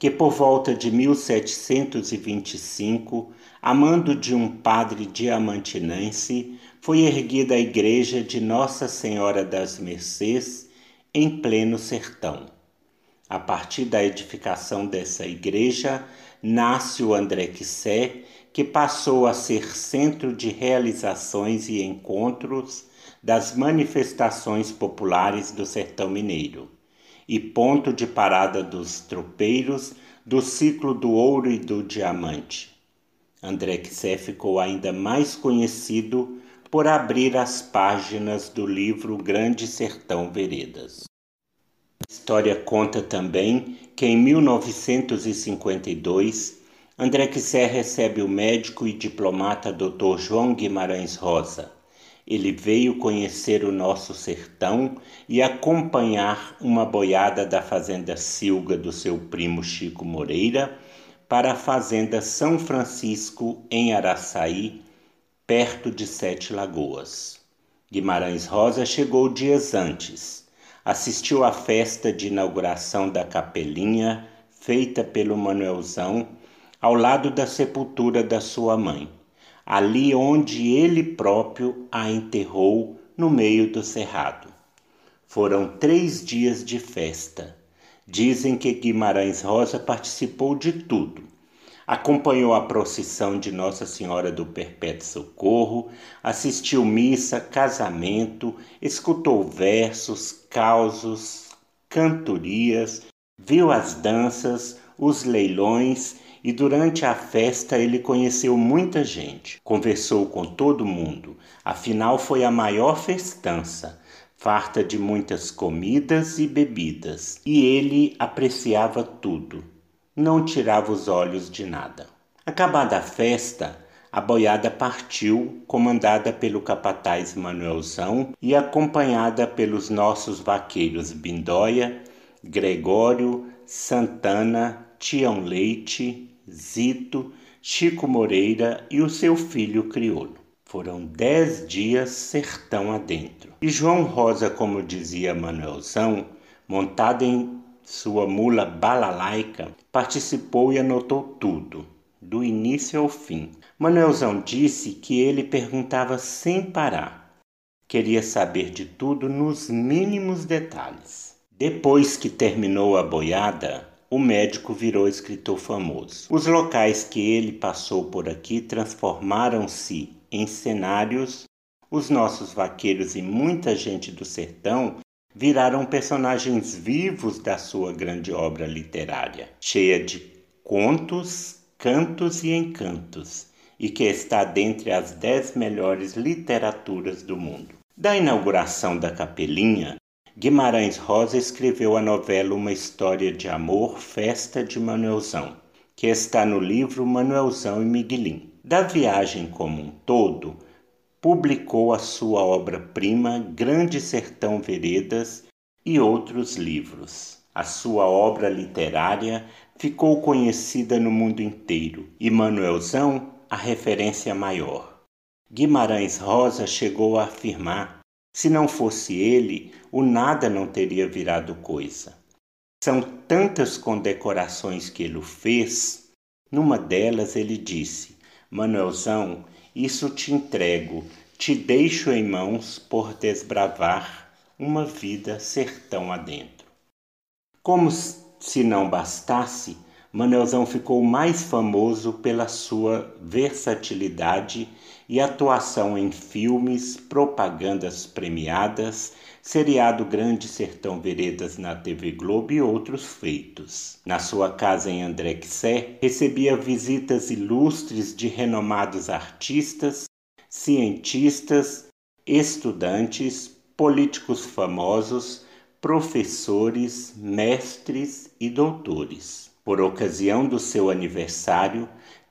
que por volta de 1725, a mando de um padre diamantinense, foi erguida a igreja de Nossa Senhora das Mercês em pleno sertão. A partir da edificação dessa igreja, nasce o André Quissé, que passou a ser centro de realizações e encontros das manifestações populares do sertão mineiro e ponto de parada dos tropeiros do ciclo do ouro e do diamante. André Quissé ficou ainda mais conhecido por abrir as páginas do livro Grande Sertão Veredas. A história conta também que em 1952 André Quissé recebe o médico e diplomata Dr. João Guimarães Rosa ele veio conhecer o nosso sertão e acompanhar uma boiada da fazenda Silga do seu primo Chico Moreira para a fazenda São Francisco em Araçaí, perto de Sete Lagoas. Guimarães Rosa chegou dias antes. Assistiu à festa de inauguração da capelinha feita pelo Manuelzão ao lado da sepultura da sua mãe ali onde ele próprio a enterrou no meio do cerrado. Foram três dias de festa. Dizem que Guimarães Rosa participou de tudo. Acompanhou a procissão de Nossa Senhora do Perpétuo Socorro, assistiu missa, casamento, escutou versos, causos, cantorias, viu as danças, os leilões e durante a festa ele conheceu muita gente, conversou com todo mundo, afinal foi a maior festança, farta de muitas comidas e bebidas, e ele apreciava tudo, não tirava os olhos de nada. Acabada a festa, a boiada partiu, comandada pelo capataz Manuelzão e acompanhada pelos nossos vaqueiros Bindóia, Gregório, Santana, Tião Leite, Zito, Chico Moreira e o seu filho crioulo. Foram dez dias sertão adentro. E João Rosa, como dizia Manuelzão, montado em sua mula balalaica, participou e anotou tudo, do início ao fim. Manuelzão disse que ele perguntava sem parar. Queria saber de tudo nos mínimos detalhes. Depois que terminou a boiada, o médico virou escritor famoso. Os locais que ele passou por aqui transformaram-se em cenários. Os nossos vaqueiros e muita gente do sertão viraram personagens vivos da sua grande obra literária, cheia de contos, cantos e encantos, e que está dentre as dez melhores literaturas do mundo. Da inauguração da Capelinha, Guimarães Rosa escreveu a novela Uma História de Amor, Festa de Manuelzão, que está no livro Manuelzão e Miguelim. Da viagem como um todo, publicou a sua obra-prima Grande Sertão Veredas e outros livros. A sua obra literária ficou conhecida no mundo inteiro e Manuelzão a referência maior. Guimarães Rosa chegou a afirmar se não fosse ele, o nada não teria virado coisa. São tantas condecorações que ele fez. Numa delas ele disse: Manuelzão, isso te entrego, te deixo em mãos por desbravar uma vida sertão adentro. Como se não bastasse, Manuelzão ficou mais famoso pela sua versatilidade e atuação em filmes, propagandas premiadas, seriado Grande Sertão Veredas na TV Globo e outros feitos. Na sua casa em André Quissé, recebia visitas ilustres de renomados artistas, cientistas, estudantes, políticos famosos, professores, mestres e doutores. Por ocasião do seu aniversário,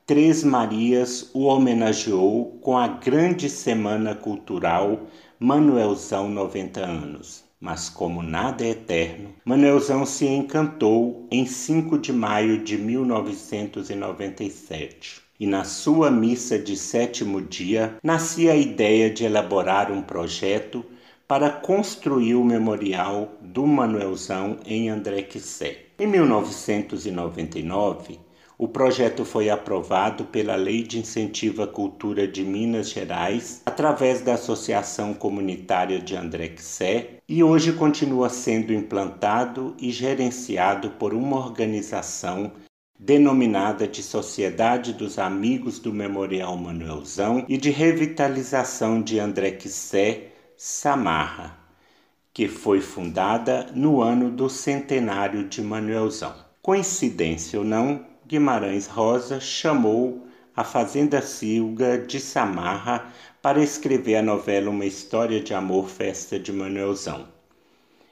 Três Marias o homenageou com a grande semana cultural Manuelzão 90 anos. Mas como nada é eterno, Manuelzão se encantou em 5 de maio de 1997 e na sua missa de sétimo dia nascia a ideia de elaborar um projeto para construir o memorial do Manuelzão em André Quissé. Em 1999, o projeto foi aprovado pela Lei de Incentivo à Cultura de Minas Gerais, através da Associação Comunitária de André Quissé, e hoje continua sendo implantado e gerenciado por uma organização denominada de Sociedade dos Amigos do Memorial Manuelzão e de Revitalização de André Quissé, Samarra, que foi fundada no ano do centenário de Manuelzão. Coincidência ou não, Guimarães Rosa chamou a Fazenda Silga de Samarra para escrever a novela Uma História de Amor Festa de Manuelzão.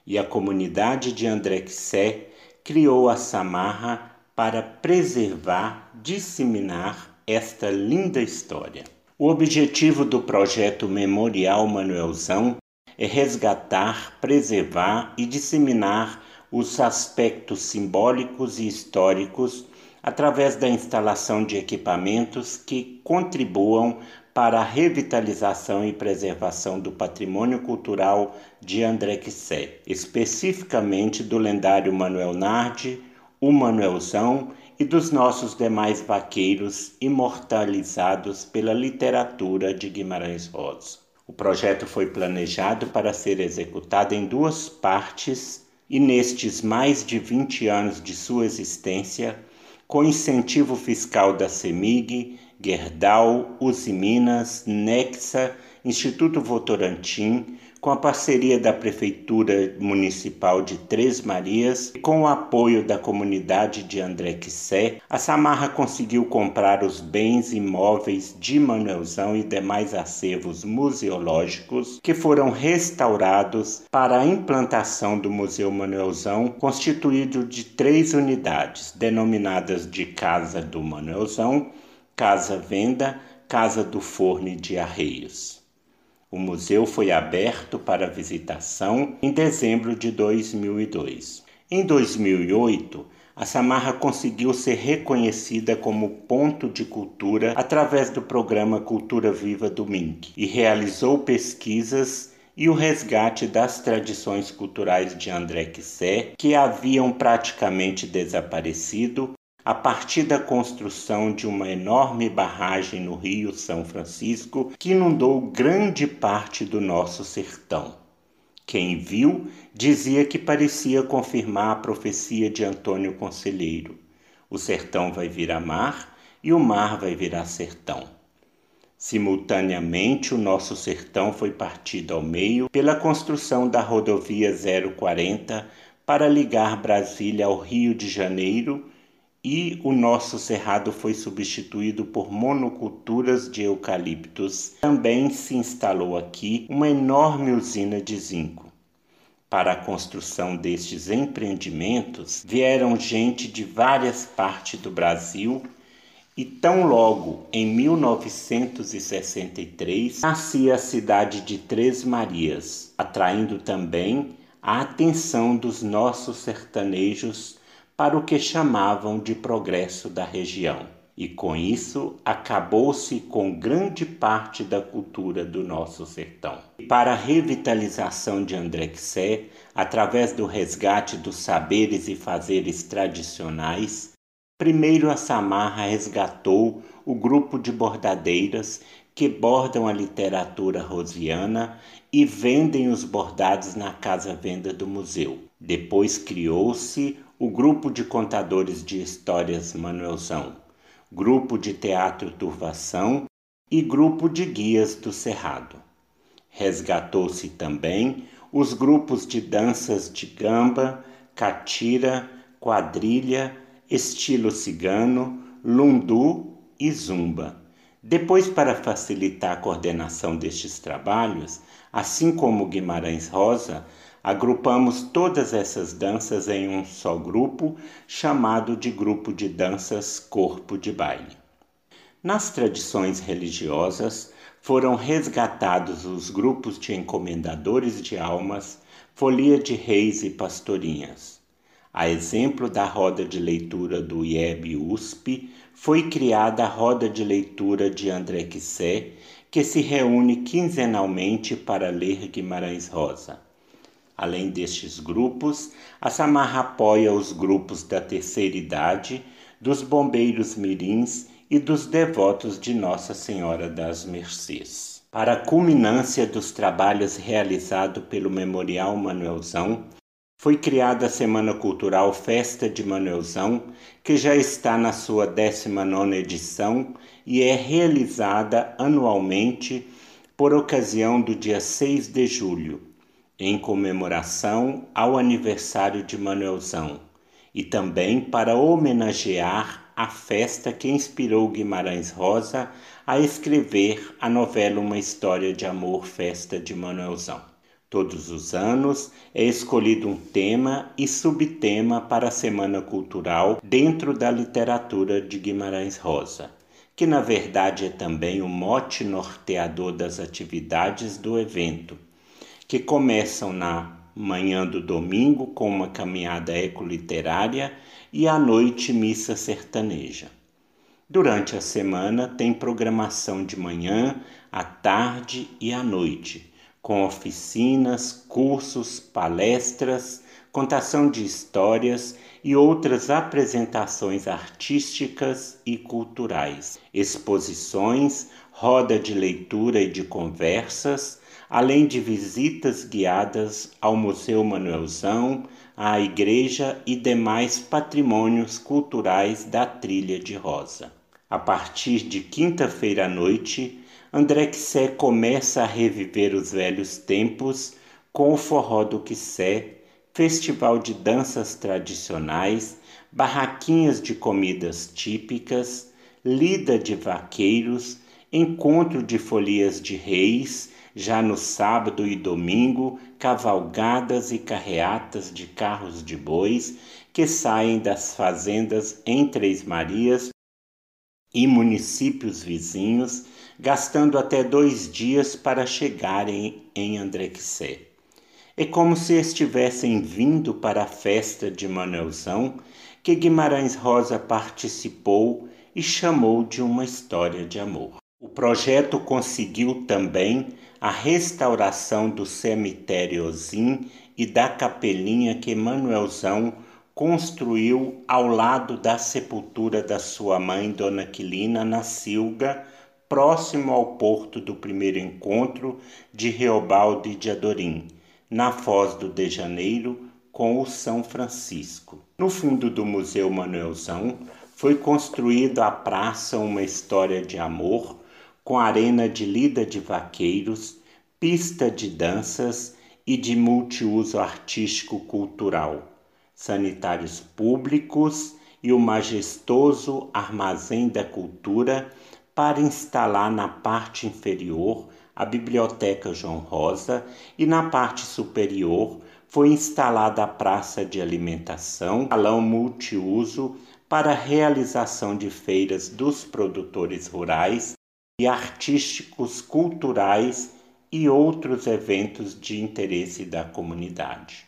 E a comunidade de André Quissé criou a Samarra para preservar, disseminar esta linda história. O objetivo do projeto Memorial Manuelzão é resgatar, preservar e disseminar os aspectos simbólicos e históricos através da instalação de equipamentos que contribuam para a revitalização e preservação do patrimônio cultural de André Quissé, especificamente do lendário Manuel Nardi, o Manuelzão e dos nossos demais vaqueiros imortalizados pela literatura de Guimarães Rosa. O projeto foi planejado para ser executado em duas partes e nestes mais de 20 anos de sua existência, com incentivo fiscal da CEMIG, Gerdau, Usiminas, Nexa, Instituto Votorantim, com a parceria da Prefeitura Municipal de Três Marias e com o apoio da comunidade de André Quissé, a Samarra conseguiu comprar os bens imóveis de Manuelzão e demais acervos museológicos que foram restaurados para a implantação do Museu Manuelzão, constituído de três unidades, denominadas de Casa do Manuelzão, Casa Venda, Casa do Forno de Arreios. O museu foi aberto para visitação em dezembro de 2002. Em 2008, a Samarra conseguiu ser reconhecida como ponto de cultura através do programa Cultura Viva do MINC e realizou pesquisas e o resgate das tradições culturais de André Quissé, que haviam praticamente desaparecido a partir da construção de uma enorme barragem no Rio São Francisco que inundou grande parte do nosso sertão. Quem viu dizia que parecia confirmar a profecia de Antônio Conselheiro: o sertão vai virar mar e o mar vai virar sertão. Simultaneamente, o nosso sertão foi partido ao meio pela construção da rodovia 040 para ligar Brasília ao Rio de Janeiro e o nosso cerrado foi substituído por monoculturas de eucaliptos. Também se instalou aqui uma enorme usina de zinco. Para a construção destes empreendimentos vieram gente de várias partes do Brasil e tão logo em 1963 nascia a cidade de Três Marias, atraindo também a atenção dos nossos sertanejos para o que chamavam de progresso da região. E com isso acabou-se com grande parte da cultura do nosso sertão. E para a revitalização de Andrexé, através do resgate dos saberes e fazeres tradicionais, primeiro a Samarra resgatou o grupo de bordadeiras que bordam a literatura rosiana e vendem os bordados na casa-venda do museu. Depois criou-se o Grupo de Contadores de Histórias Manuelzão, Grupo de Teatro Turvação e Grupo de Guias do Cerrado. Resgatou-se também os grupos de danças de gamba, catira, quadrilha, estilo cigano, lundu e zumba. Depois, para facilitar a coordenação destes trabalhos, assim como Guimarães Rosa, Agrupamos todas essas danças em um só grupo, chamado de Grupo de Danças Corpo de Baile. Nas tradições religiosas, foram resgatados os grupos de encomendadores de almas, folia de reis e pastorinhas. A exemplo da roda de leitura do IEB USP, foi criada a roda de leitura de André Quissé, que se reúne quinzenalmente para ler Guimarães Rosa. Além destes grupos, a Samarra apoia os grupos da terceira idade, dos bombeiros mirins e dos devotos de Nossa Senhora das Mercês. Para a culminância dos trabalhos realizados pelo Memorial Manuelzão, foi criada a Semana Cultural Festa de Manuelzão, que já está na sua 19ª edição e é realizada anualmente por ocasião do dia 6 de julho, em comemoração ao aniversário de Manuelzão e também para homenagear a festa que inspirou Guimarães Rosa a escrever a novela Uma História de Amor, Festa de Manuelzão. Todos os anos é escolhido um tema e subtema para a Semana Cultural dentro da literatura de Guimarães Rosa, que na verdade é também o mote norteador das atividades do evento que começam na manhã do domingo com uma caminhada ecoliterária e à noite missa sertaneja. Durante a semana tem programação de manhã, à tarde e à noite, com oficinas, cursos, palestras, contação de histórias e outras apresentações artísticas e culturais, exposições, roda de leitura e de conversas, além de visitas guiadas ao Museu Manuelzão, à igreja e demais patrimônios culturais da Trilha de Rosa. A partir de quinta-feira à noite, André Quissé começa a reviver os velhos tempos com o Forró do Quissé, festival de danças tradicionais, barraquinhas de comidas típicas, lida de vaqueiros, encontro de folias de reis, já no sábado e domingo, cavalgadas e carreatas de carros de bois que saem das fazendas em Três Marias e municípios vizinhos, gastando até dois dias para chegarem em Andrexé. É como se estivessem vindo para a festa de Manuelzão, que Guimarães Rosa participou e chamou de uma história de amor. O projeto conseguiu também a restauração do cemitériozinho e da capelinha que Manuelzão construiu ao lado da sepultura da sua mãe, Dona Quilina, na Silga, próximo ao porto do primeiro encontro de Reobaldo e de Adorim, na Foz do de Janeiro, com o São Francisco. No fundo do Museu Manuelzão foi construída a praça Uma História de Amor, com arena de lida de vaqueiros, pista de danças e de multiuso artístico-cultural, sanitários públicos e o majestoso Armazém da Cultura para instalar na parte inferior a Biblioteca João Rosa e na parte superior foi instalada a praça de alimentação, salão multiuso para realização de feiras dos produtores rurais e artísticos, culturais e outros eventos de interesse da comunidade.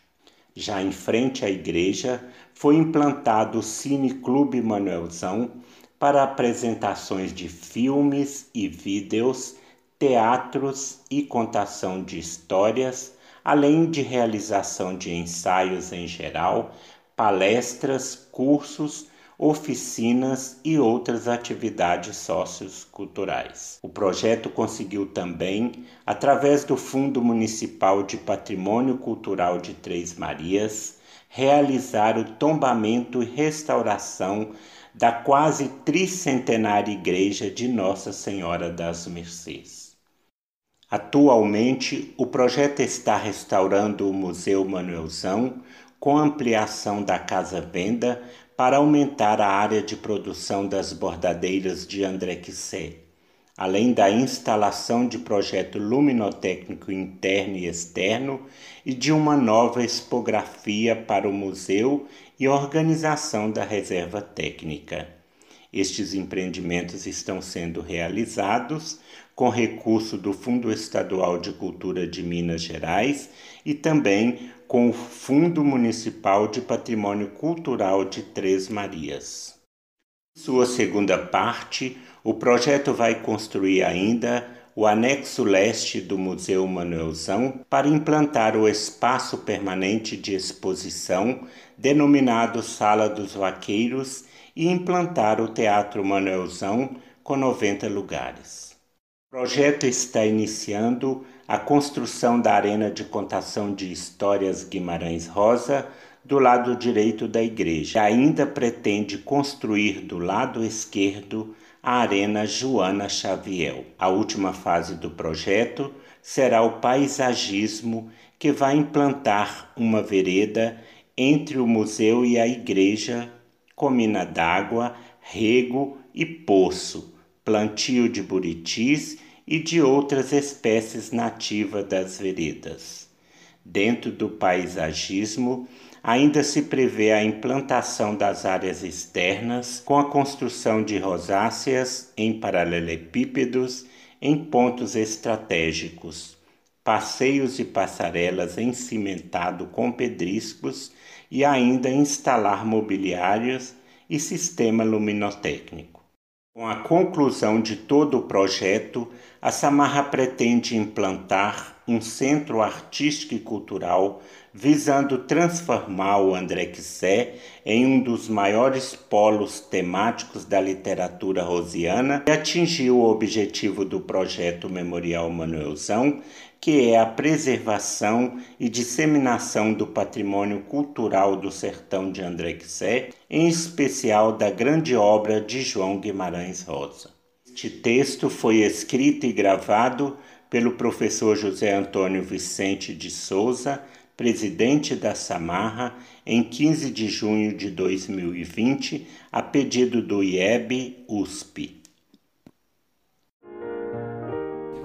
Já em frente à igreja foi implantado o Cine Clube Manuelzão para apresentações de filmes e vídeos, teatros e contação de histórias, além de realização de ensaios em geral, palestras, cursos oficinas e outras atividades socioculturais. O projeto conseguiu também, através do Fundo Municipal de Patrimônio Cultural de Três Marias, realizar o tombamento e restauração da quase tricentenária igreja de Nossa Senhora das Mercês. Atualmente, o projeto está restaurando o Museu Manuelzão com ampliação da Casa Venda para aumentar a área de produção das bordadeiras de André Quissé, além da instalação de projeto luminotécnico interno e externo e de uma nova expografia para o museu e organização da reserva técnica. Estes empreendimentos estão sendo realizados com recurso do Fundo Estadual de Cultura de Minas Gerais e também com o Fundo Municipal de Patrimônio Cultural de Três Marias. Sua segunda parte, o projeto vai construir ainda o anexo leste do Museu Manuelzão para implantar o espaço permanente de exposição denominado Sala dos Vaqueiros e implantar o Teatro Manuelzão com 90 lugares. O projeto está iniciando a construção da Arena de Contação de Histórias Guimarães Rosa do lado direito da igreja. Ainda pretende construir do lado esquerdo a Arena Joana Xavier. A última fase do projeto será o paisagismo que vai implantar uma vereda entre o museu e a igreja com mina d'água, rego e poço, plantio de buritis e de outras espécies nativas das veredas. Dentro do paisagismo, ainda se prevê a implantação das áreas externas com a construção de rosáceas em paralelepípedos em pontos estratégicos, passeios e passarelas em cimentado com pedriscos e ainda instalar mobiliários e sistema luminotécnico. Com a conclusão de todo o projeto, a Samarra pretende implantar um centro artístico e cultural visando transformar o André Quissé em um dos maiores polos temáticos da literatura rosiana e atingiu o objetivo do projeto Memorial Manuelzão, que é a preservação e disseminação do patrimônio cultural do sertão de André Quissé, em especial da grande obra de João Guimarães Rosa. Este texto foi escrito e gravado pelo professor José Antônio Vicente de Souza, presidente da Samarra, em 15 de junho de 2020, a pedido do IEB USP.